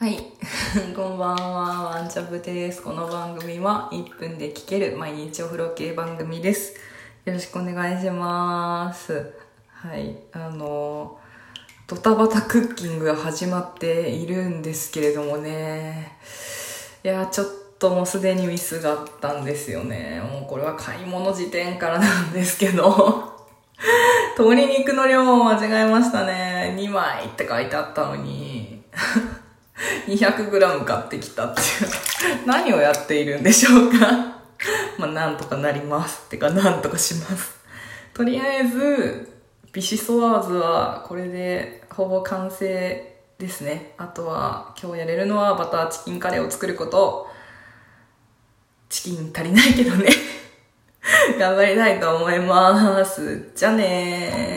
はい。こんばんは、ワンチャブです。この番組は1分で聞ける毎日お風呂系番組です。よろしくお願いします。はい。あの、ドタバタクッキングが始まっているんですけれどもね。いや、ちょっともうすでにミスがあったんですよね。もうこれは買い物時点からなんですけど。鶏肉の量を間違えましたね。2枚って書いてあったのに。200g 買ってきたっていう。何をやっているんでしょうか まあ、なんとかなります。ってか、なんとかします。とりあえず、ビシソワーズはこれでほぼ完成ですね。あとは、今日やれるのはバターチキンカレーを作ること。チキン足りないけどね。頑張りたいと思います。じゃあねー。